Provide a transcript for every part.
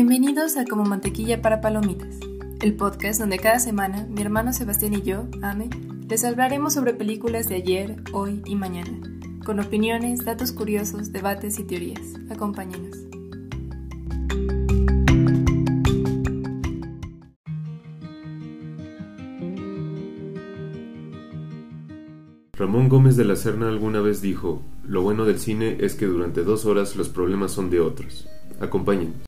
Bienvenidos a Como Mantequilla para Palomitas, el podcast donde cada semana mi hermano Sebastián y yo, Ame, les hablaremos sobre películas de ayer, hoy y mañana, con opiniones, datos curiosos, debates y teorías. Acompáñenos. Ramón Gómez de la Serna alguna vez dijo, lo bueno del cine es que durante dos horas los problemas son de otros. Acompáñenos.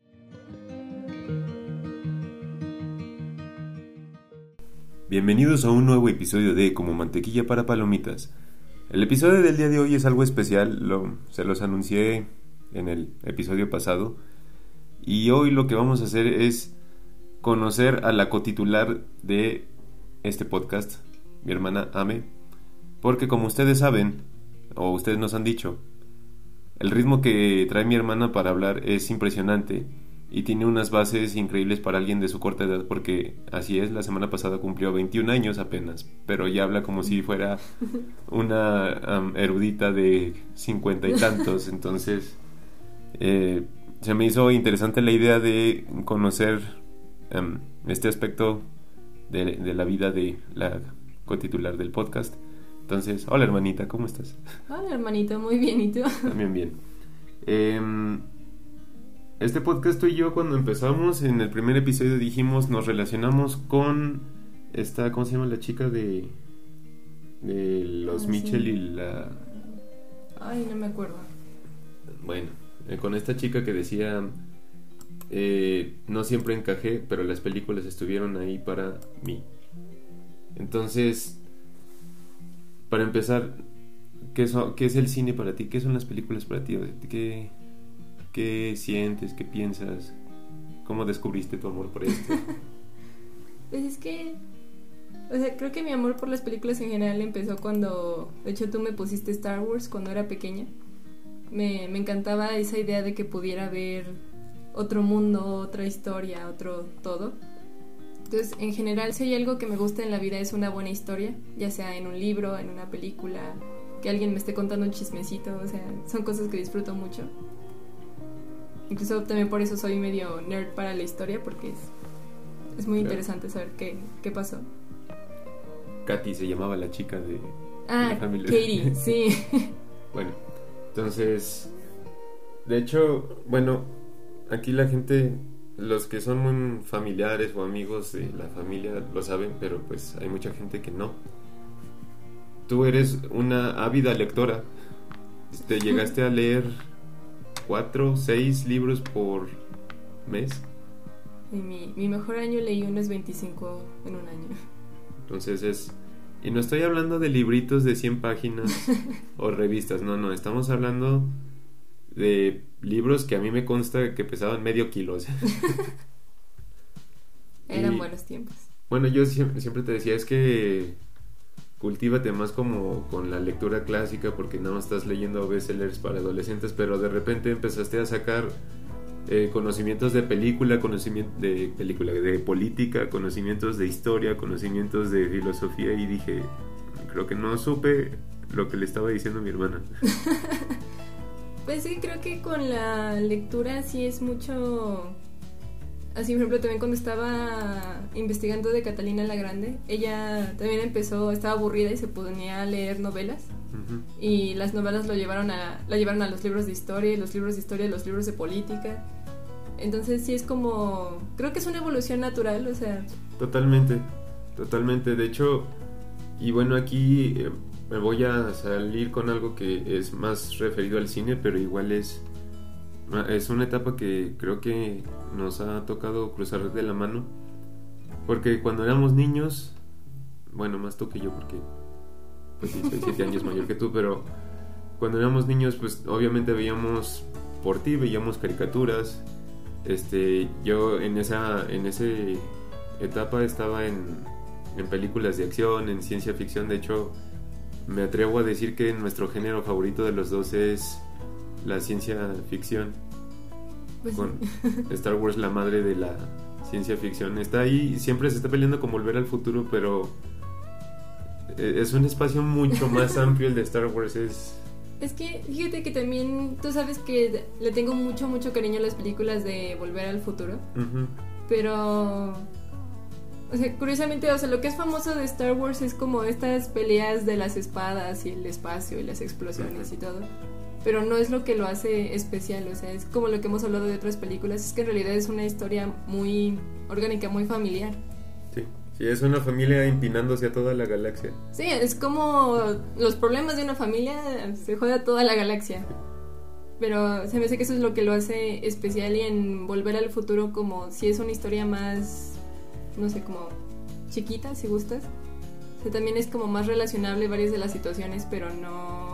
Bienvenidos a un nuevo episodio de Como Mantequilla para Palomitas. El episodio del día de hoy es algo especial, lo, se los anuncié en el episodio pasado. Y hoy lo que vamos a hacer es conocer a la cotitular de este podcast, mi hermana Ame, porque como ustedes saben, o ustedes nos han dicho, el ritmo que trae mi hermana para hablar es impresionante y tiene unas bases increíbles para alguien de su corta edad porque así es, la semana pasada cumplió 21 años apenas, pero ya habla como si fuera una erudita de cincuenta y tantos, entonces eh, se me hizo interesante la idea de conocer este aspecto de, de la vida de la cotitular del podcast entonces, hola hermanita, ¿cómo estás? Hola hermanito, muy bien, ¿y tú? También bien. Em, este podcast tú y yo cuando empezamos en el primer episodio dijimos, nos relacionamos con esta, ¿cómo se llama la chica de, de los ah, Mitchell y la... Ay, no me acuerdo. Bueno, eh, con esta chica que decía, eh, no siempre encajé, pero las películas estuvieron ahí para mí. Entonces, para empezar, ¿qué, ¿qué, es el cine para ti? ¿Qué son las películas para ti? ¿Qué, qué sientes? ¿Qué piensas? ¿Cómo descubriste tu amor por esto? pues es que, o sea, creo que mi amor por las películas en general empezó cuando, de hecho, tú me pusiste Star Wars cuando era pequeña. Me, me encantaba esa idea de que pudiera ver otro mundo, otra historia, otro todo. Entonces, en general, si hay algo que me gusta en la vida es una buena historia, ya sea en un libro, en una película, que alguien me esté contando un chismecito, o sea, son cosas que disfruto mucho. Incluso también por eso soy medio nerd para la historia, porque es, es muy interesante saber qué, qué pasó. Katy se llamaba la chica de, ah, la familia. Katie, sí. bueno, entonces, de hecho, bueno, aquí la gente los que son muy familiares o amigos de la familia lo saben, pero pues hay mucha gente que no. Tú eres una ávida lectora. ¿Te llegaste a leer cuatro, seis libros por mes? En mi, mi mejor año leí unos 25 en un año. Entonces es... Y no estoy hablando de libritos de 100 páginas o revistas, no, no, estamos hablando de libros que a mí me consta que pesaban medio kilo. Eran buenos tiempos. Bueno, yo siempre, te decía, es que cultívate más como con la lectura clásica porque no estás leyendo bestsellers para adolescentes, pero de repente empezaste a sacar eh, conocimientos de película, conocimiento de película, de política, conocimientos de historia, conocimientos de filosofía y dije, creo que no supe lo que le estaba diciendo mi hermana. Pues sí, creo que con la lectura sí es mucho... Así, por ejemplo, también cuando estaba investigando de Catalina la Grande, ella también empezó, estaba aburrida y se ponía a leer novelas. Y las novelas lo llevaron a, la llevaron a los libros de historia, y los libros de historia, los libros de política. Entonces sí es como, creo que es una evolución natural, o sea. Totalmente, totalmente. De hecho, y bueno, aquí eh, me voy a salir con algo que es más referido al cine, pero igual es, es una etapa que creo que nos ha tocado cruzar de la mano. Porque cuando éramos niños, bueno, más tú que yo, porque pues sí, soy 7 años mayor que tú, pero cuando éramos niños, pues obviamente veíamos por ti, veíamos caricaturas. Este, yo en esa, en esa etapa estaba en, en películas de acción, en ciencia ficción, de hecho me atrevo a decir que nuestro género favorito de los dos es la ciencia ficción. Pues con Star Wars, la madre de la ciencia ficción. Está ahí, siempre se está peleando con volver al futuro, pero e, es un espacio mucho más amplio el de Star Wars. Es, Es que fíjate que también tú sabes que le tengo mucho, mucho cariño a las películas de Volver al Futuro. Pero. O sea, curiosamente, o sea, lo que es famoso de Star Wars es como estas peleas de las espadas y el espacio y las explosiones y todo. Pero no es lo que lo hace especial, o sea, es como lo que hemos hablado de otras películas, es que en realidad es una historia muy orgánica, muy familiar. Sí. Sí, es una familia empinándose a toda la galaxia. Sí, es como los problemas de una familia se juega toda la galaxia. Pero se me hace que eso es lo que lo hace especial y en Volver al Futuro como si es una historia más, no sé, como chiquita, si gustas. O sea, también es como más relacionable varias de las situaciones, pero no,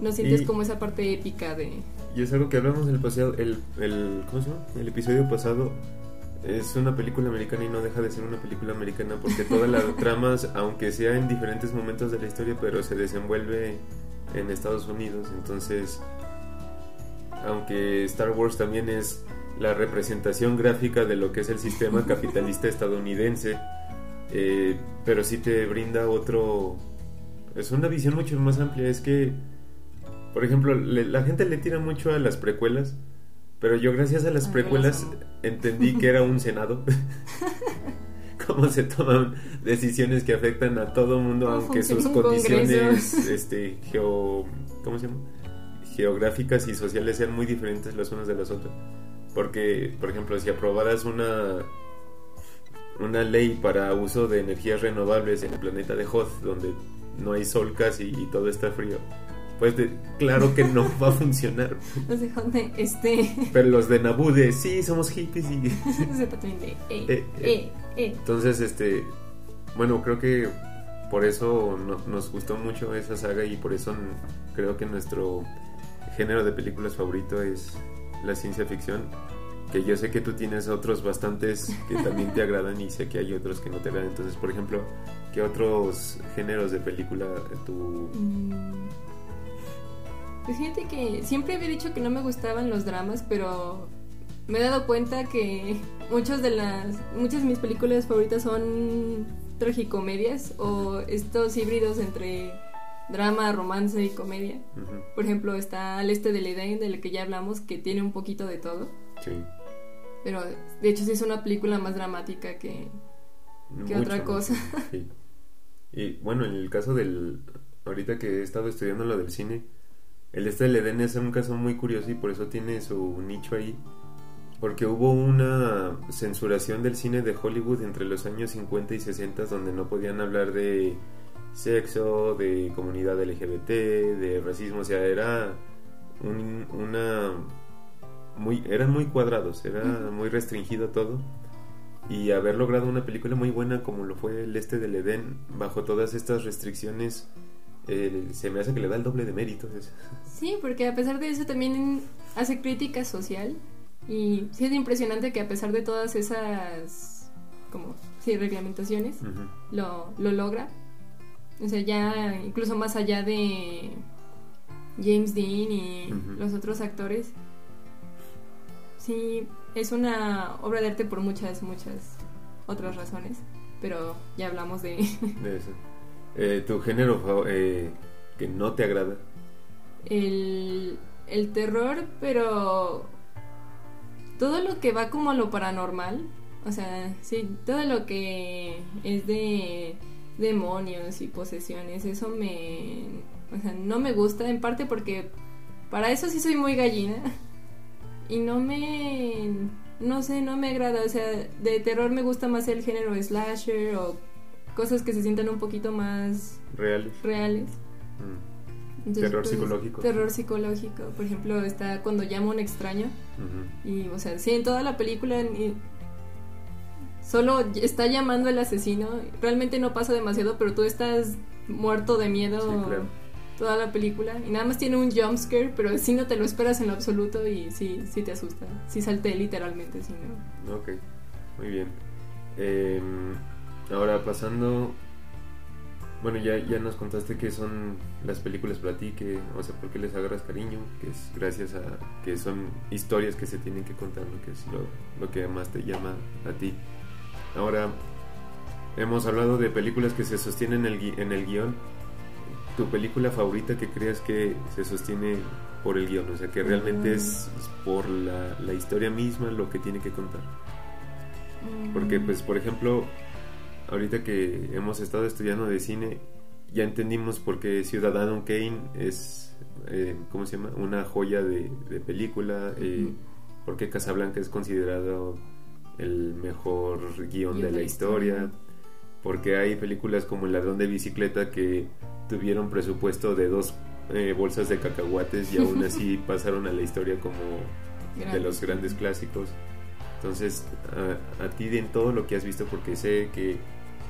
no sientes Y- como esa parte épica de... Y es algo que hablamos el pasado, el, el, ¿cómo se llama? El episodio pasado. Es una película americana y no deja de ser una película americana porque toda la trama, aunque sea en diferentes momentos de la historia, pero se desenvuelve en Estados Unidos. Entonces, aunque Star Wars también es la representación gráfica de lo que es el sistema capitalista estadounidense, eh, pero sí te brinda otro... Es una visión mucho más amplia. Es que por ejemplo, le- la gente le tira mucho a las precuelas, pero yo gracias a las precuelas entendí que era un senado. Cómo se toman decisiones que afectan a todo mundo, ¿Cómo aunque sus condiciones este, geo, ¿cómo se llama? geográficas y sociales sean muy diferentes las unas de las otras. Porque, por ejemplo, si aprobaras una una ley para uso de energías renovables en el planeta de Hoth, donde no hay sol casi y todo está frío, pues de- claro que no va a funcionar. No sé, dónde este... Pero los de Naboo de sí, somos hippies y... de... Eh, Eh, eh. Entonces, este, bueno, creo que por eso no- nos gustó mucho esa saga y por eso creo que nuestro género de películas favorito es la ciencia ficción. Que yo sé que tú tienes otros bastantes que también te agradan y sé que hay otros que no te agradan. Entonces, por ejemplo, ¿qué otros géneros de película tú... Mm. Pues fíjate que siempre había dicho que no me gustaban los dramas, pero me he dado cuenta que muchas de las muchas de mis películas favoritas son tragicomedias o estos híbridos entre drama, romance y comedia. Por ejemplo, está Al Este del Edén, del que ya hablamos, que tiene un poquito de todo. Sí. Pero de hecho sí es una película más dramática que... ¿Qué otra cosa? sí. Y bueno, en el caso del... Ahorita que he estado estudiando lo del cine, el este del Edén es un caso muy curioso y por eso tiene su nicho ahí. Porque hubo una censuración del cine de Hollywood entre los años 50 y 60 donde no podían hablar de sexo, de comunidad LGBT, de racismo, o sea, era un- una muy eran muy cuadrados, era muy restringido todo. Y haber logrado una película muy buena como lo fue el este del Edén bajo todas estas restricciones eh, se me hace que le da el doble de méritos. Sí, porque a pesar de eso también hace crítica social y sí es impresionante que a pesar de todas esas como sí reglamentaciones lo, lo logra. O sea, ya incluso más allá de James Dean y los otros actores. Sí, es una obra de arte por muchas, muchas otras razones, pero ya hablamos de De eso. Eh, tu género eh, que no te agrada. El, el terror, pero todo lo que va como a lo paranormal, o sea, sí, todo lo que es de demonios y posesiones, eso me, o sea, no me gusta, en parte porque para eso sí soy muy gallina y no me, no sé, no me agrada, o sea, de terror me gusta más el género slasher o cosas que se sientan un poquito más reales reales. Mm. Entonces, Terror pues, psicológico. Terror psicológico. Por ejemplo, está cuando llama a un extraño. Ujú. Y, o sea, sí, en toda la película ni- solo está llamando al asesino. Realmente no pasa demasiado, pero tú estás muerto de miedo Sí, claro. toda la película. Y nada más tiene un jump scare, pero sí no te lo esperas en lo absoluto y sí, sí te asusta. Sí salté literalmente, sí, ¿no? Ok, muy bien. Eh, ahora pasando, bueno, ya, ya nos contaste que son las películas para ti, que, o sea, por qué les agarras cariño, que es gracias a que son historias que se tienen que contar, lo que es lo, lo que más te llama a ti. Ahora, hemos hablado de películas que se sostienen en el, en el guion. tu película favorita que creas que se sostiene por el guion, o sea, que realmente Mm. es por la, la historia misma lo que tiene que contar. Porque, pues, por ejemplo, ahorita que hemos estado estudiando de cine, ya entendimos por qué Ciudadano Kane es, eh, ¿cómo se llama? Una joya de, de película, eh, por qué Casablanca es considerado el mejor guion de la historia, historia. porque hay películas como El ladrón de bicicleta que tuvieron presupuesto de dos eh, bolsas de cacahuates y aún así pasaron a la historia como de los grandes clásicos. Entonces, a, a ti de en todo lo que has visto, porque sé que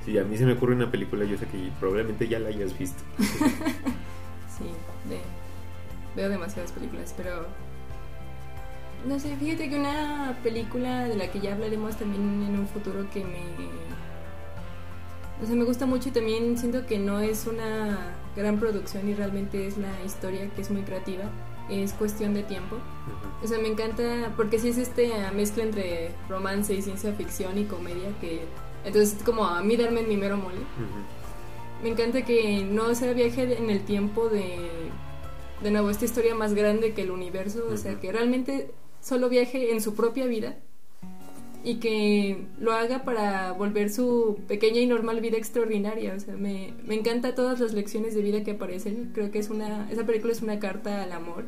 si a mí se me ocurre una película, yo sé que probablemente ya la hayas visto. Sí, de- veo demasiadas películas, pero no sé, fíjate que una película de la que ya hablaremos también en un futuro que me o sea, me gusta mucho y también siento que no es una gran producción y realmente es la historia que es muy creativa, es cuestión de tiempo. O sea, me encanta porque sí es este mezcla entre romance y ciencia ficción y comedia que entonces como a mí darme en mi mero mole. Me encanta que no sea viaje en el tiempo de, de nuevo, esta historia más grande que el universo, o sea, que realmente solo viaje en su propia vida y que lo haga para volver su pequeña y normal vida extraordinaria. O sea, me, me encanta todas las lecciones de vida que aparecen. Creo que es una, esa película es una carta al amor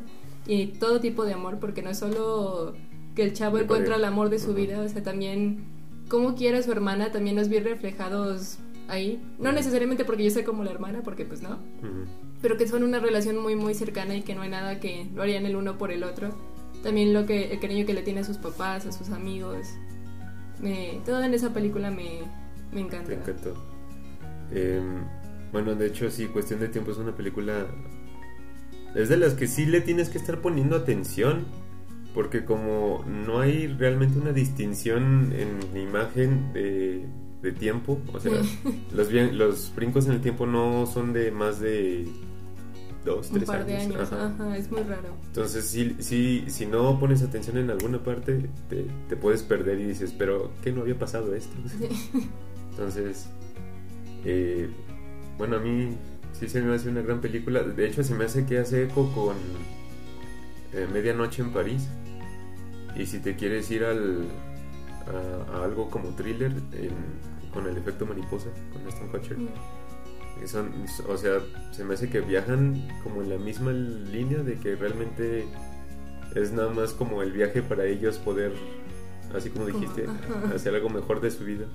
y todo tipo de amor, porque no es solo que el chavo encuentra el amor de su vida, o sea, también cómo quiere a su hermana, también nos vi reflejados ahí. No necesariamente porque yo soy como la hermana, porque pues no, Ujú. pero que son una relación muy muy cercana y que no hay nada que lo harían el uno por el otro. También lo que el cariño que le tiene a sus papás, a sus amigos. Me, todo en esa película me, me encanta. Te encantó. Em, bueno, de hecho, sí, Cuestión de Tiempo es una película. Es de las que sí le tienes que estar poniendo atención. Porque como no hay realmente una distinción en imagen de, de tiempo, o sea, los, los brincos en el tiempo no son de más de dos, Un tres par de años, Ajá. ajá, es muy raro. Entonces, sí, sí, si no pones atención en alguna parte, te, te puedes perder y dices, pero ¿qué no había pasado esto? Entonces, eh, bueno, a mí sí se me hace una gran película. De hecho, se me hace que hace eco con eh, Medianoche en París. Y si te quieres ir al, a, a algo como thriller, en- con el efecto mariposa, con Aston Kutcher. Mm. Que son, o sea, se me hace que viajan como en la misma línea de que realmente es nada más como el viaje para ellos poder, así como dijiste, hacer algo mejor de su vida.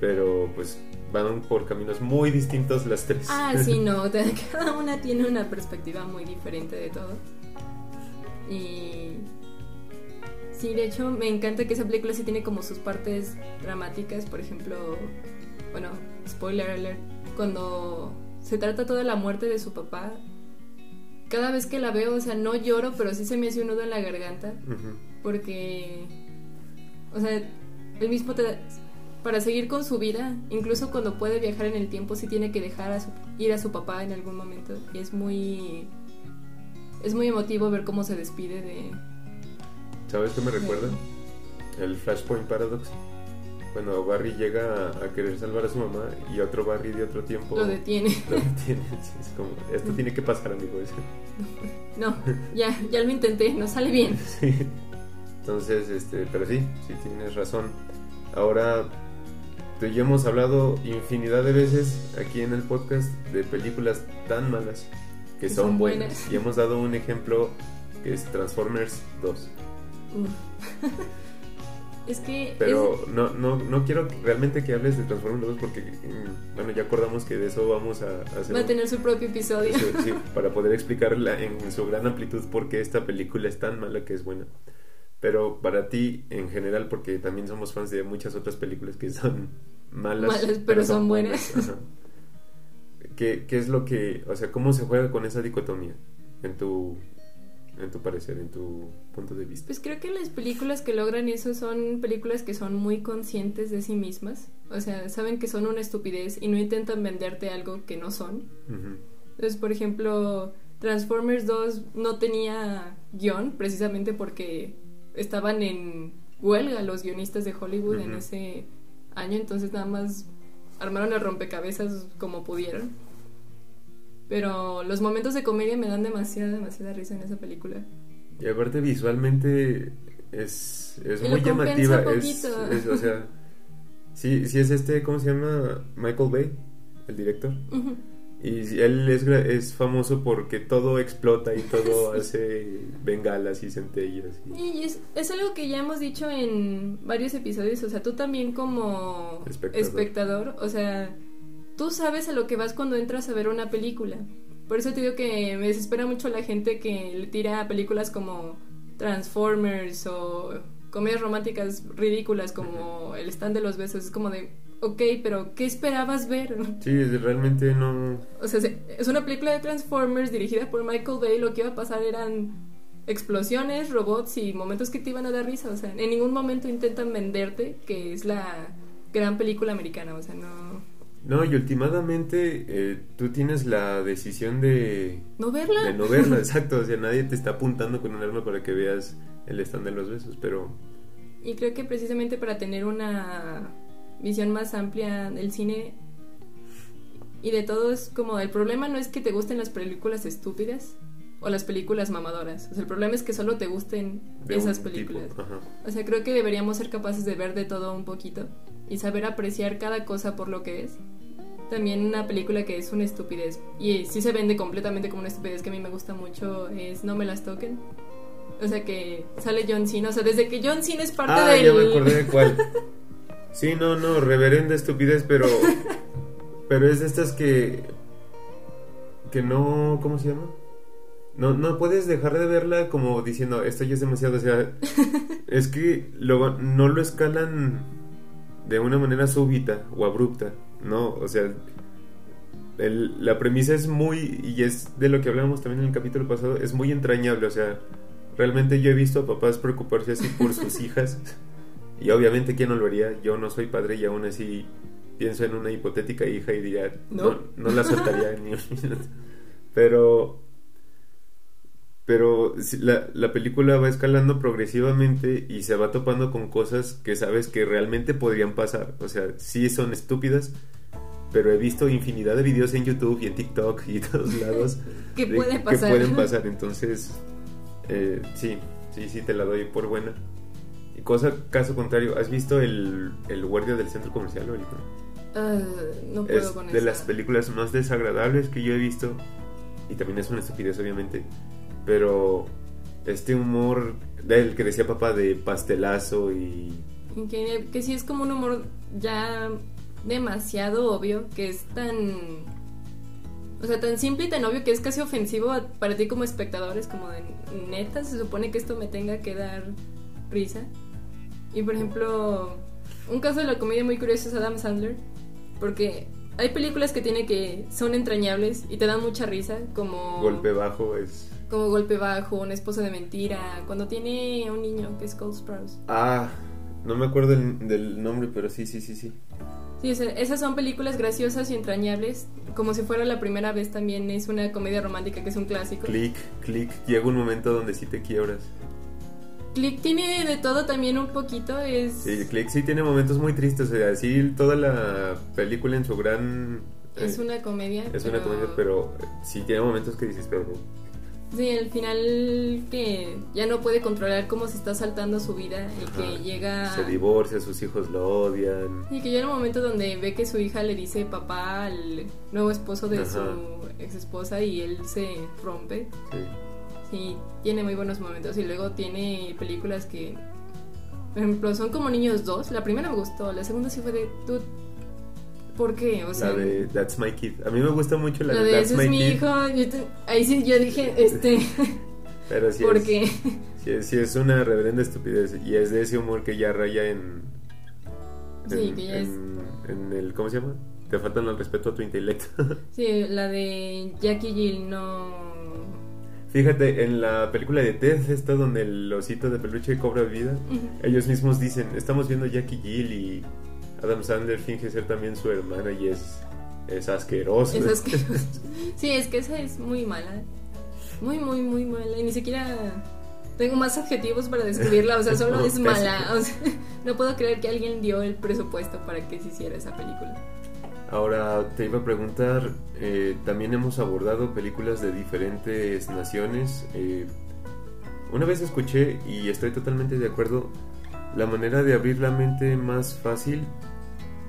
Pero pues van por caminos muy distintos las tres. Ah, sí, no, cada una tiene una perspectiva muy diferente de todo. Y sí, de hecho me encanta que esa película sí tiene como sus partes dramáticas, por ejemplo, bueno, spoiler alert, cuando se trata toda la muerte de su papá, cada vez que la veo, o sea, no lloro, pero sí se me hace un nudo en la garganta, porque, o sea, el mismo te, para seguir con su vida, incluso cuando puede viajar en el tiempo, sí tiene que dejar a su, ir a su papá en algún momento. Y es muy, es muy emotivo ver cómo se despide de... ¿Sabes qué me recuerda? El Flashpoint Paradox. Cuando Barry llega a, a querer salvar a su mamá y otro Barry de otro tiempo Lo detiene. lo detiene. Es como, esto tiene que pasar, amigo. No, ya, ya lo intenté, no sale bien. Sí. Entonces, este, pero sí, sí tienes razón. Ahora, tú y yo hemos hablado infinidad de veces aquí en el podcast de películas tan malas que Que son, son buenas. buenas. Y hemos dado un ejemplo que es Transformers 2. Uf. Es que... Pero es- no, no, no quiero realmente que hables de Transformers 2 porque, mm, bueno, ya acordamos que de eso vamos a, a hacer va a tener su propio episodio. Sí, sí, para poder explicar la- en su gran amplitud por qué esta película es tan mala que es buena. Pero para ti, en general, porque también somos fans de muchas otras películas que son malas, Malas, pero son buenas. Ajá. ¿Qué, ¿Qué es lo que, o sea, cómo se juega con esa dicotomía en tu, en tu parecer, en tu punto de vista? Pues creo que las películas que logran eso son películas que son muy conscientes de sí mismas. O sea, saben que son una estupidez y no intentan venderte algo que no son. Entonces, por ejemplo, Transformers 2 no tenía guion precisamente porque estaban en huelga los guionistas de Hollywood en ese año, entonces nada más armaron el rompecabezas como pudieron. Pero los momentos de comedia me dan demasiada, demasiada risa en esa película. Y aparte visualmente es, es muy llamativa. Es, es, o sea, sí, sí es este, ¿cómo se llama? Michael Bay, el director. Ujú. Y él es, es famoso porque todo explota y todo hace bengalas y centellas. y- Y es, es algo que ya hemos dicho en varios episodios, o sea, tú también como Espectador. espectador, o sea, tú sabes a lo que vas cuando entras a ver una película. Por eso te digo que me desespera mucho la gente que le tira a películas como Transformers o comedias románticas ridículas como El stand de los besos. Es como de, ok, pero ¿qué esperabas ver? Sí, realmente no... O sea, se- es una película de Transformers dirigida por Michael Bay. Lo que iba a pasar eran explosiones, robots y momentos que te iban a dar risa. O sea, en ningún momento intentan venderte que es la gran película americana. O sea, no. No, y últimamente eh, tú tienes la decisión de, No verla. de no verla, exacto. O sea, nadie te está apuntando con un arma para que veas el stand de los besos, pero... Y creo que precisamente para tener una visión más amplia del cine y de todo es como el problema no es que te gusten las películas estúpidas o las películas mamadoras. O sea, el problema es que solo te gusten de esas películas. O sea, creo que deberíamos ser capaces de ver de todo un poquito y saber apreciar cada cosa por lo que es. También una película que es una estupidez y sí se vende completamente como una estupidez que a mí me gusta mucho es No me las toquen. O sea que sale John Cena, o sea, desde que John Cena es parte Ah, del ya me acordé de cuál. Sí, no, no, reverenda estupidez, pero... pero es de estas que... Que no... ¿Cómo se llama? No, no puedes dejar de verla como diciendo, esto ya es demasiado, o sea... es que lo, no lo escalan de una manera súbita o abrupta, ¿no? O sea... el- la premisa es muy, y es de lo que hablábamos también en el capítulo pasado, es muy entrañable, o sea, realmente yo he visto a papás preocuparse así por sus hijas, y obviamente, ¿quién no lo haría? Yo no soy padre y aún así pienso en una hipotética hija y diría, no, No. no, la soltaría ni un minuto. Pero, pero la, la película va escalando progresivamente y se va topando con cosas que sabes que realmente podrían pasar. O sea, sí son estúpidas, pero he visto infinidad de videos en YouTube y en TikTok y todos lados que de- puede pasar. Que pueden pasar, entonces, eh, sí, sí, sí, te la doy por buena. Y cosa, caso contrario, ¿has visto el, el guardia del centro comercial o el- Ah, no puedo Es con de esa. las películas más desagradables que yo he visto. Y también es una estupidez, obviamente. Pero este humor del que decía papá de pastelazo y... Que, que sí es como un humor ya demasiado obvio, que es tan... O sea, tan simple y tan obvio que es casi ofensivo para ti como espectador. Es como de, neta, se supone que esto me tenga que dar risa. Y por ejemplo, un caso de la comedia muy curioso es Adam Sandler, porque hay películas que tiene que son entrañables y te dan mucha risa, como Golpe bajo es... como Golpe Bajo, Un esposo de mentira, cuando tiene un niño que es Cole Sprouse. Ah, no me acuerdo el- del nombre, pero sí, sí, sí, sí. Sí, o sea, esas son películas graciosas y entrañables, como si fuera la primera vez también es una comedia romántica que es un clásico. Click, click, llega un momento donde sí te quiebras. Click tiene de todo también un poquito, es... Sí, Click sí tiene momentos muy tristes, o sea, sí, toda la película en su gran... Es eh, una comedia. es una comedia, pero sí tiene momentos que dices, pero... Sí, al final que ya no puede controlar cómo se está saltando su vida y Ajá. que llega... Se divorcia, sus hijos lo odian. Y que llega un momento donde ve que su hija le dice papá al nuevo esposo de Ajá. su ex esposa y él se rompe. Sí. Sí, tiene muy buenos momentos. Y luego tiene películas que, por ejemplo, son como Niños 2. La primera me gustó, la segunda sí fue de, dude, ¿por qué? O sea, la de That's My Kid. A mí me gusta mucho la, la de That's ese My es mi Kid. hijo. yo te- ahí sí yo dije, este, Pero sí ¿por es, qué? sí es, sí es una reverenda estupidez. Y es de ese humor que ya raya en. Sí, en, que ya es- en- el. ¿Cómo se llama? Te faltan el respeto a tu intelecto. Sí, la de Jackie Jill no... Fíjate, en la película de Ted, esta donde el osito de peluche cobra vida, ellos mismos dicen: Estamos viendo Jackie Jill y Adam Sandler finge ser también su hermana y es. Es asqueroso. Es asqueroso. Sí, es que esa es muy mala. Muy, muy, muy mala. Y ni siquiera tengo más adjetivos para describirla. O sea, solo No, es mala. O sea, no puedo creer que alguien dio el presupuesto para que se hiciera esa película. Ahora te iba a preguntar, eh, también hemos abordado películas de diferentes naciones. Eh, una vez escuché, y estoy totalmente de acuerdo, la manera de abrir la mente más fácil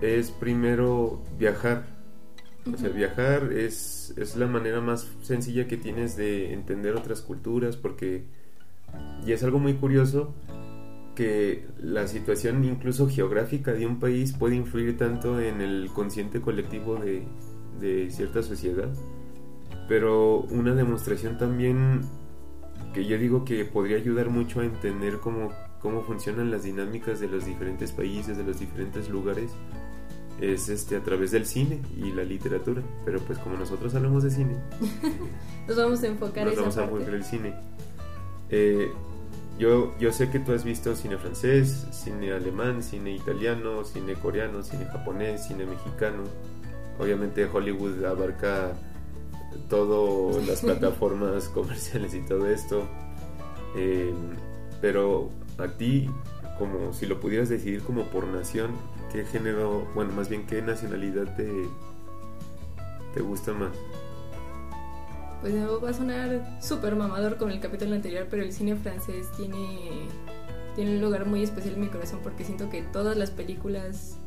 es primero viajar. O sea, viajar es, es la manera más sencilla que tienes de entender otras culturas porque... Y es algo muy curioso que la situación incluso geográfica de un país puede influir tanto en el consciente colectivo de, de cierta sociedad. Pero una demostración también que yo digo que podría ayudar mucho a entender cómo, cómo funcionan las dinámicas de los diferentes países, de los diferentes lugares, es este a través del cine y la literatura. Pero pues como nosotros hablamos de cine, nos vamos a enfocar nos vamos a enfocar el cine. Eh, yo, yo sé que tú has visto cine francés, cine alemán, cine italiano, cine coreano, cine japonés, cine mexicano. Obviamente Hollywood abarca todas las plataformas comerciales y todo esto. Eh, pero a ti, como si lo pudieras decidir como por nación, ¿qué género, bueno, más bien qué nacionalidad te, te gusta más? Pues va a sonar súper mamador con el capítulo anterior, pero el cine francés tiene, tiene un lugar muy especial en mi corazón porque siento que todas las películas,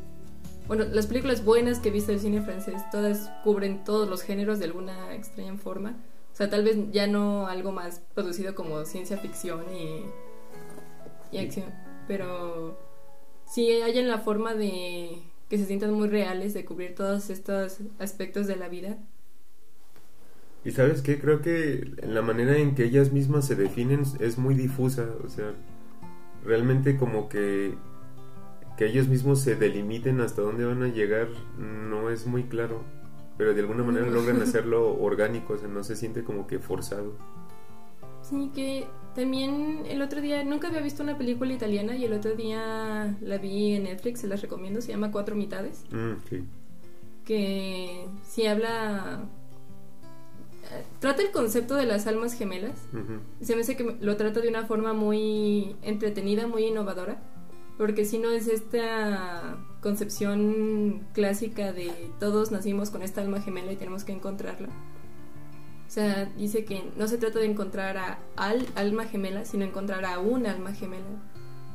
bueno, las películas buenas que he visto del cine francés, todas cubren todos los géneros de alguna extraña forma. O sea, tal vez ya no algo más producido como ciencia ficción y, y acción, pero sí hay en la forma de que se sientan muy reales, de cubrir todos estos aspectos de la vida y sabes qué, creo que la manera en que ellas mismas se definen es muy difusa, o sea, realmente como que que ellos mismos se delimiten hasta dónde van a llegar no es muy claro, pero de alguna manera logran hacerlo orgánico, o sea, no se siente como que forzado. Sí, que también el otro día, nunca había visto una película italiana y el otro día la vi en Netflix, se las recomiendo, se llama Cuatro Mitades. Mm, que sí habla trata el concepto de las almas gemelas. Se me hace que lo trata de una forma muy entretenida, muy innovadora. Porque si no es esta concepción clásica de todos nacimos con esta alma gemela y tenemos que encontrarla. O sea, dice que no se trata de encontrar a al alma gemela, sino encontrar a un alma gemela.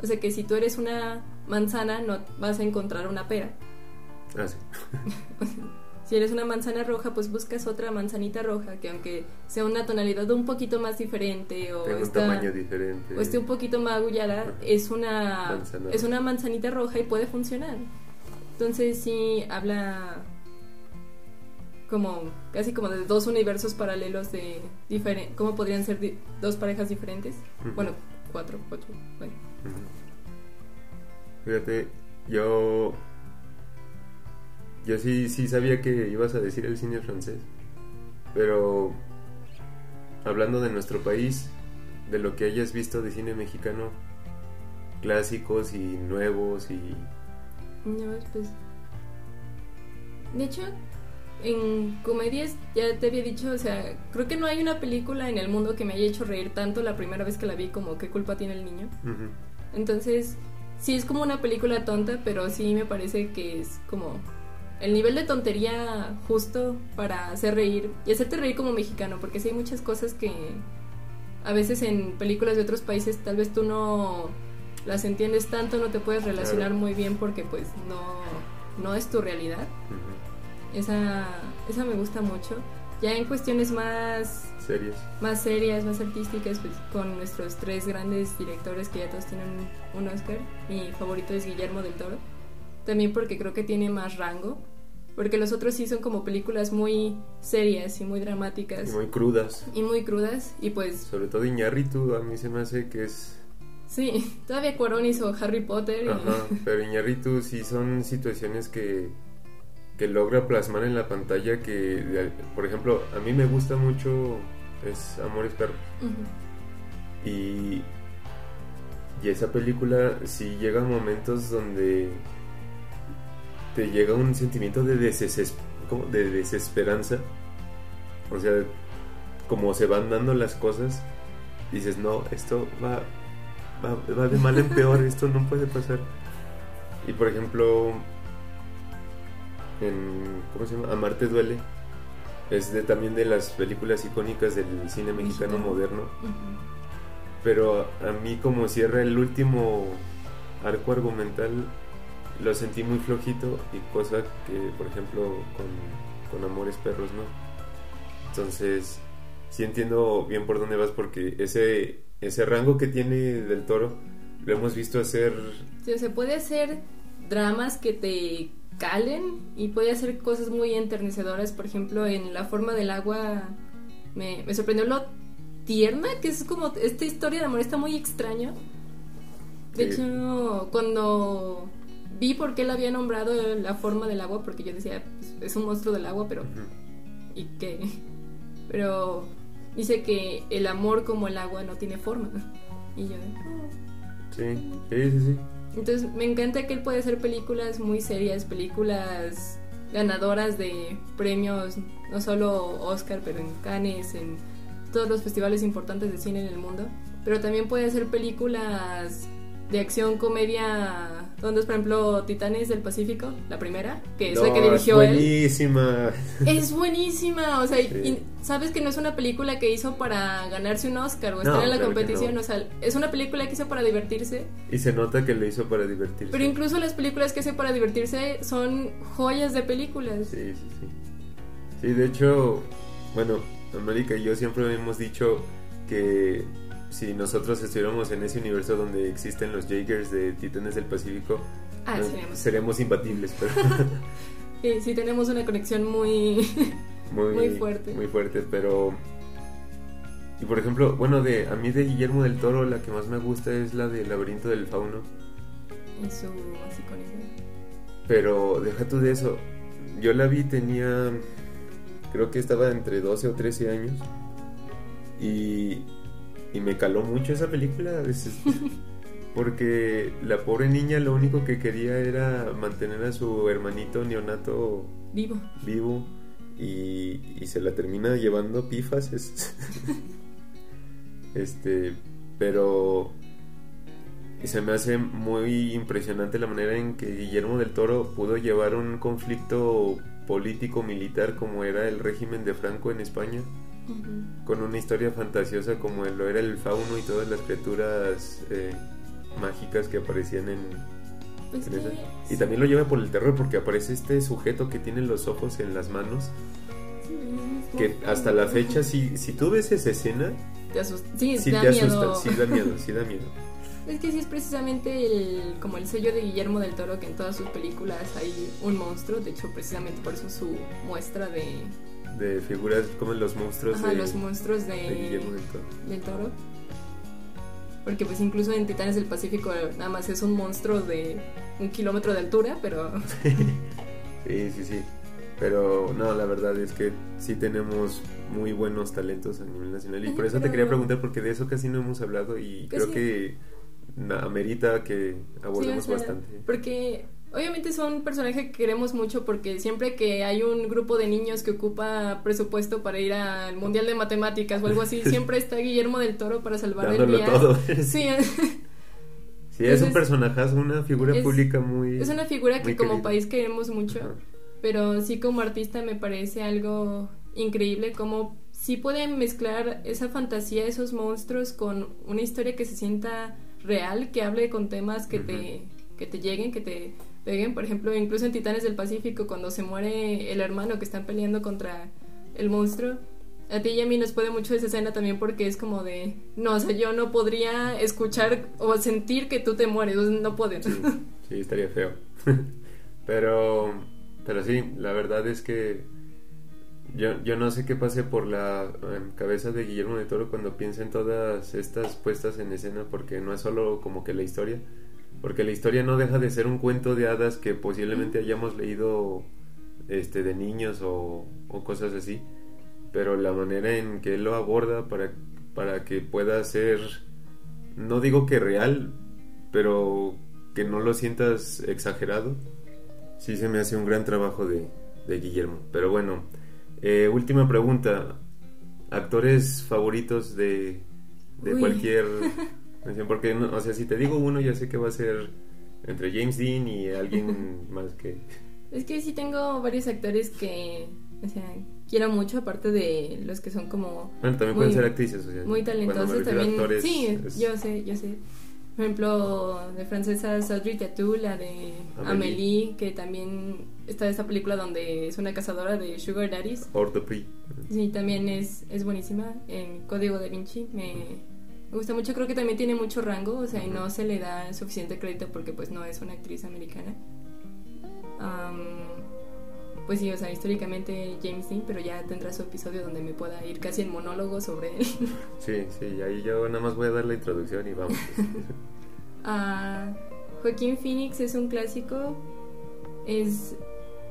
O sea que si tú eres una manzana, no vas a encontrar una pera. Ah, sí. Si eres una manzana roja, pues buscas otra manzanita roja que aunque sea una tonalidad un poquito más diferente o un tamaño diferente o esté un poquito más agullada, es una es una manzanita roja y puede funcionar. Entonces sí habla como casi como de dos universos paralelos de diferente cómo podrían ser dos parejas diferentes. Bueno, cuatro, cuatro, bueno. Fíjate, yo yo sí, sí sabía que ibas a decir el cine francés, pero hablando de nuestro país, de lo que hayas visto de cine mexicano, clásicos y nuevos y... pues... De hecho, en comedias, ya te había dicho, o sea, creo que no hay una película en el mundo que me haya hecho reír tanto la primera vez que la vi como qué culpa tiene el niño. Entonces, sí es como una película tonta, pero sí me parece que es como el nivel de tontería justo para hacer reír y hacerte reír como mexicano, porque sí hay muchas cosas que a veces en películas de otros países tal vez tú no las entiendes tanto, no te puedes relacionar muy bien porque pues no, no es tu realidad. Esa, esa me gusta mucho. Ya en cuestiones más serias, más serias, más artísticas, pues con nuestros tres grandes directores que ya todos tienen un Oscar. Mi favorito es Guillermo del Toro. También porque creo que tiene más rango porque los otros sí son como películas muy serias y muy dramáticas. Y muy crudas. Y muy crudas, y pues... Sobre todo Iñarritu, a mí se me hace que es... Sí, todavía Cuarón hizo Harry Potter. Ajá, pero Iñarritu sí son situaciones que, que logra plasmar en la pantalla que, por ejemplo, a mí me gusta mucho es Amores Perros. Y, y esa película sí llega a momentos donde te llega un sentimiento de, de desesperanza. O sea, como se van dando las cosas, dices, no, esto va, va, de mal en peor, esto no puede pasar. Y por ejemplo, en ¿cómo se llama? Amarte duele. Es de, también de las películas icónicas del cine mexicano moderno. Ujú. Pero a mí como cierra el último arco argumental lo sentí muy flojito y cosa que por ejemplo con, con Amores Perros no. Entonces sí entiendo bien por dónde vas porque ese, ese rango que tiene del toro lo hemos visto hacer... Sí, o sea, puede hacer dramas que te calen y puede hacer cosas muy enternecedoras. Por ejemplo, en La forma del agua me, me sorprendió lo tierna, que es como esta historia de amor está muy extraña. De Sí. hecho, cuando vi por qué la había nombrado La forma del agua, porque yo decía, pues, es un monstruo del agua, pero Ujú. ¿y qué? Pero dice que el amor como el agua no tiene forma. Y yo, "Oh". Sí, sí, sí, sí. Entonces me encanta que él puede hacer películas muy serias, películas ganadoras de premios, no solo Oscar, pero en Cannes, en todos los festivales importantes de cine en el mundo. Pero también puede hacer películas de acción, comedia, donde es por ejemplo Titanes del Pacífico, la primera, que es la que dirigió es él. buenísima. Es buenísima, o sea, y- Sí. y sabes que no es una película que hizo para ganarse un Oscar o No, estar en la claro competición, no. o sea, es una película que hizo para divertirse Y se nota que lo hizo para divertirse. pero incluso las películas que hace para divertirse son joyas de películas. Sí, sí, sí. Sí, de hecho, bueno, América y yo siempre hemos dicho que si nosotros estuviéramos en ese universo donde existen los Jaegers de Titanes del Pacífico, Ah, no- seríamos. seríamos imbatibles, pero Sí, sí, tenemos una conexión muy. muy, Muy fuerte. Muy fuerte, pero... Y por ejemplo, bueno, de a mí de Guillermo del Toro la que más me gusta es la de Laberinto del Fauno. en su más icónica. Pero deja tú de eso. Yo la vi, tenía. Creo que estaba entre 12 o 13 años. Y. Y me caló mucho esa película a veces. Porque la pobre niña lo único que quería era mantener a su hermanito neonato Vivo. vivo. Y, y se la termina llevando pifas. es- este. Pero. Se me hace muy impresionante la manera en que Guillermo del Toro pudo llevar un conflicto político-militar como era el régimen de Franco en España, Con una historia fantasiosa como lo era el fauno y todas las criaturas eh, mágicas que aparecían en, Pues en esa. que- Y también lo lleva por el terror porque aparece este sujeto que tiene los ojos en las manos, sí, que hasta la fecha, si, si tú ves esa escena, Te asusta. Sí, sí da te miedo. asusta, sí da miedo, sí da miedo. Es que sí es precisamente el, como el sello de Guillermo del Toro que en todas sus películas hay un monstruo. De hecho, precisamente por eso su muestra de De figuras como los monstruos ajá, de, los monstruos de, de Guillermo del Toro. del Toro. Porque pues incluso en Titanes del Pacífico nada más es un monstruo de un kilómetro de altura, pero Sí, sí, sí. Pero no, la verdad es que sí tenemos muy buenos talentos a nivel nacional. Y por eso te quería preguntar, porque de eso casi no hemos hablado y creo sí. que amerita que abordemos Sí, o sea, bastante. Porque obviamente son personajes que queremos mucho porque siempre que hay un grupo de niños que ocupa presupuesto para ir al Mundial de Matemáticas o algo así, siempre está Guillermo del Toro para salvar el día. todo. Sí, Sí, es un personajazo, una figura es- pública muy... es una figura que como querida. país queremos mucho, Ajá. pero sí como artista me parece algo increíble como sí pueden mezclar esa fantasía, esos monstruos con una historia que se sienta real, que hable con temas que te que te lleguen, que te peguen, por ejemplo, incluso en Titanes del Pacífico cuando se muere el hermano que están peleando contra el monstruo. A ti y a mí nos puede mucho esa escena también porque es como de, no, o sea, yo no podría escuchar o sentir que tú te mueres, no puedo. Sí, sí, estaría feo. pero, pero sí, la verdad es que yo, yo no sé qué pase por la em, cabeza de Guillermo de Toro cuando piensa en todas estas puestas en escena, porque no es solo como que la historia, porque la historia no deja de ser un cuento de hadas que posiblemente hayamos leído este, de niños o, o cosas así, pero la manera en que él lo aborda para, para que pueda ser, no digo que real, pero que no lo sientas exagerado, sí se me hace un gran trabajo de, de Guillermo. Pero bueno, eh, última pregunta. ¿Actores favoritos de, de Uy. cualquier... Porque, no- o sea, si te digo uno, ya sé que va a ser entre James Dean y alguien más que... Es que sí tengo varios actores que, o sea, quiero mucho, aparte de los que son como... Bueno, también muy- pueden ser actrices, o sea. Muy talentosos también. actores, sí, es- yo sé, yo sé. Por ejemplo, de francesa Audrey Tautou, la de Amélie. Amélie, que también está esa película donde es una cazadora de sugar daddies. Hors de prix. Sí, también es, es buenísima. En Código da Vinci me, me gusta mucho. Creo que también tiene mucho rango, o sea, y no se le da suficiente crédito porque pues no es una actriz americana. Am, pues sí, o sea, históricamente James Dean, pero ya tendrá su episodio donde me pueda ir casi en monólogo sobre él. Sí, sí, ahí yo nada más voy a dar la introducción y vamos. Ah, Joaquín Phoenix es un clásico. Es,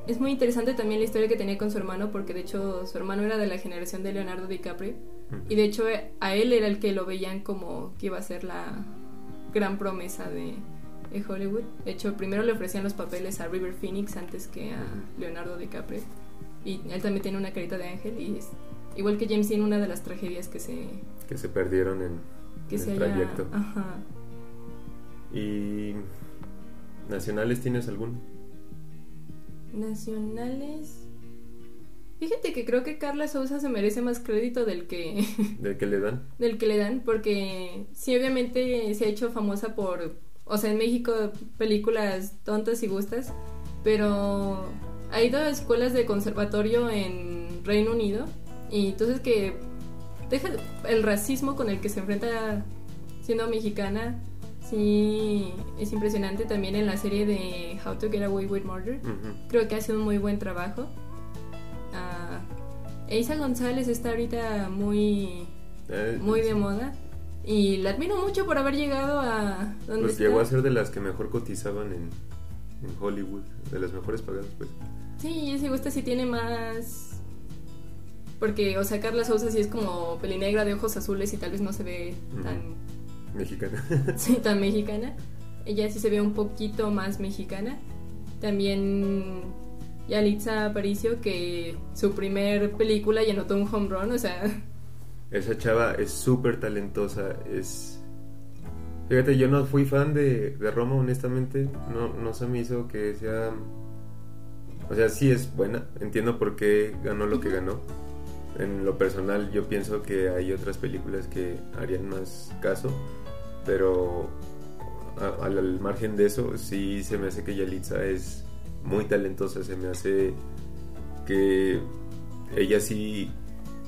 es muy interesante también la historia que tenía con su hermano, porque de hecho su hermano era de la generación de Leonardo DiCaprio. Y de hecho a él era el que lo veían como que iba a ser la gran promesa de, de Hollywood. De hecho, primero le ofrecían los papeles a River Phoenix antes que a Leonardo DiCaprio. Y él también tiene una carita de ángel y es igual que James Dean una de las tragedias que se, que se perdieron en, que en se el haya... trayecto. Ajá. ¿Y nacionales tienes alguno? Nacionales. Fíjate que creo que Carla Sousa se merece más crédito del que ¿De qué le dan? del que le dan porque sí obviamente se ha hecho famosa por o sea en México películas tontas y gustas pero ha ido a escuelas de conservatorio en Reino Unido y entonces que deja el racismo con el que se enfrenta siendo mexicana sí es impresionante también en la serie de How to Get Away with Murder creo que hace un muy buen trabajo. Ah, Eiza González está ahorita muy, Eh, muy de moda y la admiro mucho por haber llegado a donde Pues está. llegó a ser de las que mejor cotizaban en, en Hollywood, de las mejores pagadas, pues. Sí, si gusta si tiene más... Porque, o sea, Carla Sousa sí es como pelinegra de ojos azules y tal vez no se ve tan, Mexicana. sí, tan mexicana. Ella sí se ve un poquito más mexicana. También Yalitza Aparicio, que su primer película ya anotó un home run, o sea... Esa chava es súper talentosa, es... Fíjate, yo no fui fan de, de Roma, honestamente. No, no se me hizo que sea... O sea, sí es buena. Entiendo por qué ganó lo que ganó. En lo personal, yo pienso que hay otras películas que harían más caso. Pero a- al, al margen de eso, sí se me hace que Yalitza es muy talentosa. Se me hace que ella sí,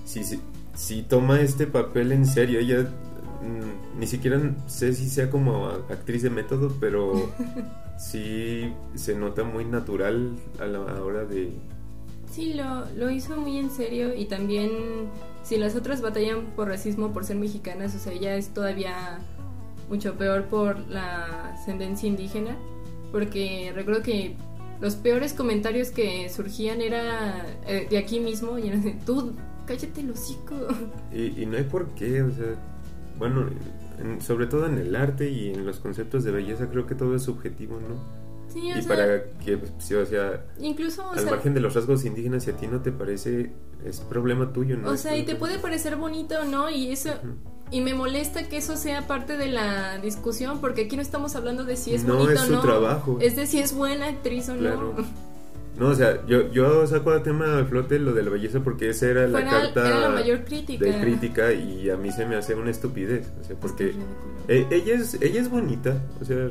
sí, sí, sí toma este papel en serio. Ella mm, ni siquiera sé si sea como actriz de método, pero sí se nota muy natural a la hora de... Sí, lo, lo hizo muy en serio y también si las otras batallan por racismo por ser mexicanas, o sea, ella es todavía mucho peor por la ascendencia indígena, porque recuerdo que los peores comentarios que surgían era eh, de aquí mismo y era de, tú, cállate el hocico. Y, y no hay por qué, o sea, bueno, en- sobre todo en el arte y en los conceptos de belleza creo que todo es subjetivo, ¿no? Sí, o Y sea, para que, pues, sí, o sea, incluso, o al sea, margen de los rasgos indígenas, si a ti no te parece, es problema tuyo, ¿no? o sea, y te puede parecer bonito no, y eso... Y me molesta que eso sea parte de la discusión, porque aquí no estamos hablando de si es No, bonito es o su no. trabajo. Es de si es buena actriz o Claro. no. No, o sea, yo, yo saco al tema a flote lo de la belleza porque esa era la carta era la mayor crítica. de crítica y a mí se me hace una estupidez, o sea, porque Es eh, ella es ella es bonita, o sea,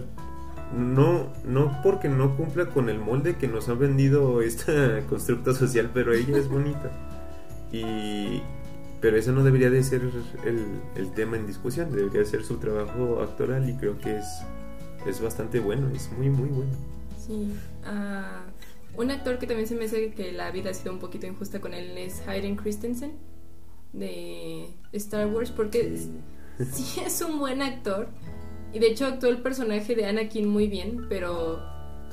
no no porque no cumpla con el molde que nos ha vendido este constructo social, pero ella es bonita. Y pero eso no debería de ser el, el tema en discusión, debería ser su trabajo actoral y creo que es es bastante bueno, es muy muy bueno. Sí. ah, un actor que también se me hace que la vida ha sido un poquito injusta con él es Hayden Christensen de Star Wars, porque Sí. sí es un buen actor. Y de hecho actuó el personaje de Anakin muy bien, pero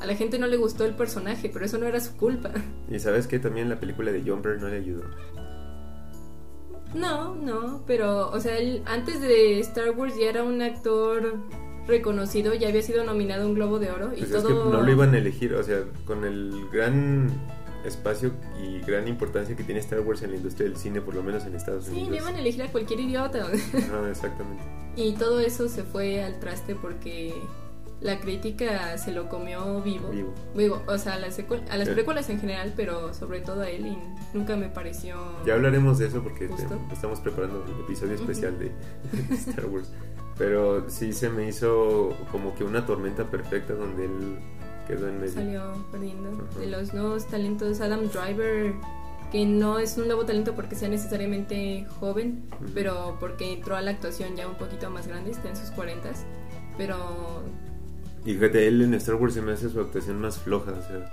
a la gente no le gustó el personaje, pero eso no era su culpa. Y sabes que también la película de Jumper no le ayudó. No, no, pero, o sea, él antes de Star Wars ya era un actor reconocido, ya había sido nominado a un Globo de Oro y Pues es todo. que no lo iban a elegir, o sea, con el gran espacio y gran importancia que tiene Star Wars en la industria del cine, por lo menos en Estados Sí, Unidos. le iban a elegir a cualquier idiota. Ajá, exactamente. y todo eso se fue al traste porque la crítica se lo comió vivo. Vivo. Digo, o sea, a las, a las películas en general, pero sobre todo a él, y nunca me pareció. Ya hablaremos de eso porque te- estamos preparando un episodio especial de, de Star Wars. Pero sí se me hizo como que una tormenta perfecta donde él quedó en medio. Salió perdiendo. De los nuevos talentos, Adam Driver, que no es un nuevo talento porque sea necesariamente joven, pero porque entró a la actuación ya un poquito más grande, está en sus 40 Pero Y fíjate, él en Star Wars se me hace su actuación más floja. O sea,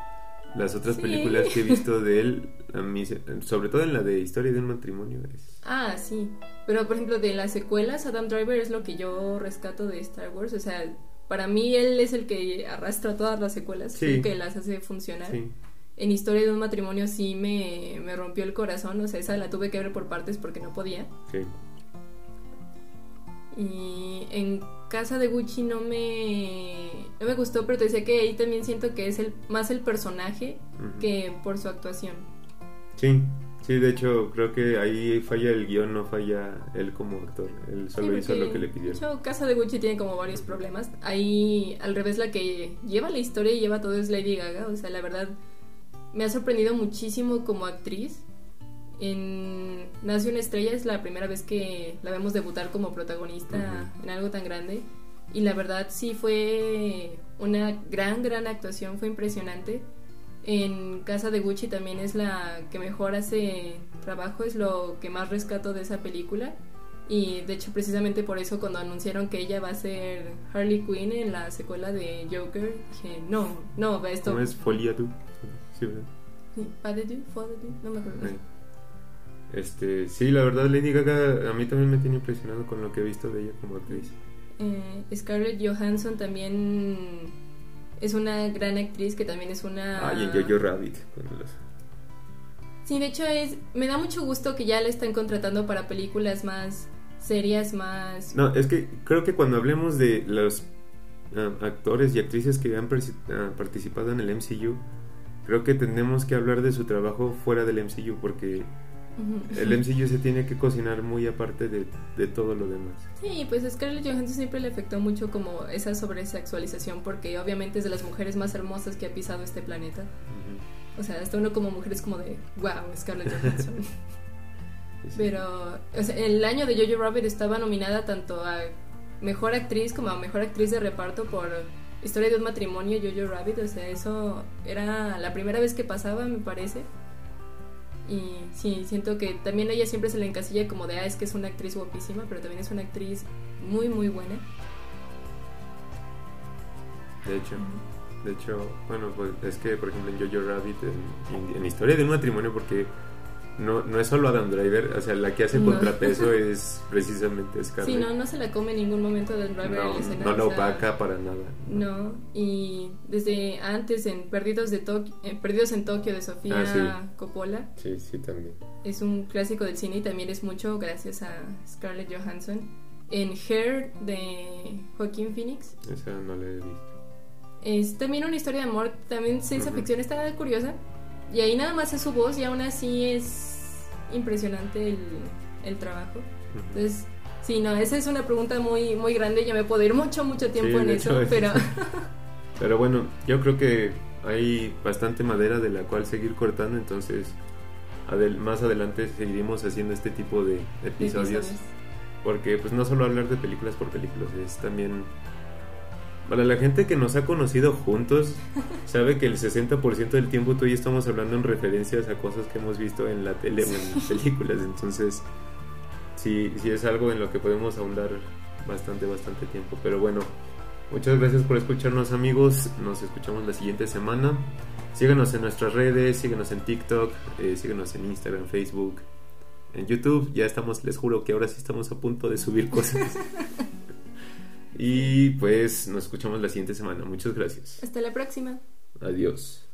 las otras Sí. películas que he visto de él, a mí, sobre todo en la de Historia de un matrimonio, es... Ah, sí. Pero por ejemplo, de las secuelas, Adam Driver es lo que yo rescato de Star Wars. O sea, para mí él es el que arrastra todas las secuelas, Sí. que las hace funcionar. Sí. En Historia de un matrimonio sí me, me rompió el corazón. O sea, esa la tuve que ver por partes porque no podía. Sí. Y en Casa de Gucci no me, no me gustó, pero te decía que ahí también siento que es el, más el personaje que por su actuación. Sí, sí, de hecho creo que ahí falla el guion, no falla él como actor. Él solo Sí, hizo lo que le de pidieron. hecho, Casa de Gucci tiene como varios problemas. Ahí, al revés, la que lleva la historia y lleva todo es Lady Gaga. O sea, la verdad, me ha sorprendido muchísimo como actriz. En Nace una estrella es la primera vez que la vemos debutar como protagonista Ujú. en algo tan grande. Y la verdad sí fue una gran, gran actuación, fue impresionante. En Casa de Gucci también es la que mejor hace trabajo, es lo que más rescato de esa película. Y de hecho precisamente por eso cuando anunciaron que ella va a ser Harley Quinn en la secuela de Joker, dije, no, no, esto... ¿Cómo es Folia tú? Sí, ¿verdad? No me acuerdo. Este, sí, la verdad Lady Gaga a mí también me tiene impresionado con lo que he visto de ella como actriz. Eh, Scarlett Johansson también es una gran actriz que también es una... Ah, y en Jojo Rabbit. los- Sí, de hecho es, me da mucho gusto que ya la están contratando para películas más serias, más... No, es que creo que cuando hablemos de los ah, actores y actrices que han ah, participado en el MCU, creo que tenemos que hablar de su trabajo fuera del MCU porque El MCU se tiene que cocinar muy aparte de, de todo lo demás. Sí, pues a Scarlett Johansson siempre le afectó mucho como esa sobresexualización porque obviamente es de las mujeres más hermosas que ha pisado este planeta. O sea, hasta uno como mujer es como de, wow, Scarlett Johansson. Sí. Pero o sea, el año de Jojo Rabbit estaba nominada tanto a Mejor Actriz como a Mejor Actriz de Reparto por Historia de un Matrimonio, Jojo Rabbit. O sea, eso era la primera vez que pasaba, me parece. Y sí, siento que también a ella siempre se le encasilla como de, ah, es que es una actriz guapísima, pero también es una actriz muy, muy buena. De hecho, de hecho, bueno, pues es que por ejemplo en Jojo Rabbit, en, Historia de un matrimonio, porque no, no es solo Adam Driver, o sea, la que hace No. contrapeso es precisamente Scarlett. Sí, no, no se la come en ningún momento de Driver en no, la escena. no la opaca para nada. No, y desde antes en Perdidos, de Tok- eh, Perdidos en Tokio de Sofía Ah, Coppola Sí, sí, también. es un clásico del cine y también es mucho gracias a Scarlett Johansson. En Hair de Joaquín Phoenix Esa no la he visto. es también una historia de amor, también ciencia Ujú. ficción, está curiosa. Y ahí nada más es su voz y aún así es impresionante el, el trabajo. Entonces, sí, no, esa es una pregunta muy, muy grande, yo me puedo ir mucho, mucho tiempo Sí, en eso, es- pero... Pero bueno, yo creo que hay bastante madera de la cual seguir cortando, entonces adel- más adelante seguiremos haciendo este tipo de episodios. episodios. Porque pues no solo hablar de películas por películas, es también... Para la gente que nos ha conocido juntos, sabe que el 60% del tiempo tú y yo estamos hablando en referencias a cosas que hemos visto en la tele o en películas. Entonces, sí, sí es algo en lo que podemos ahondar bastante, bastante tiempo. Pero bueno, muchas gracias por escucharnos amigos. Nos escuchamos la siguiente semana. Síganos en nuestras redes, síganos en TikTok, eh, síganos en Instagram, Facebook, en YouTube. Ya estamos, les juro que ahora sí estamos a punto de subir cosas. y pues nos escuchamos la siguiente semana. Muchas gracias. Hasta la próxima. Adiós.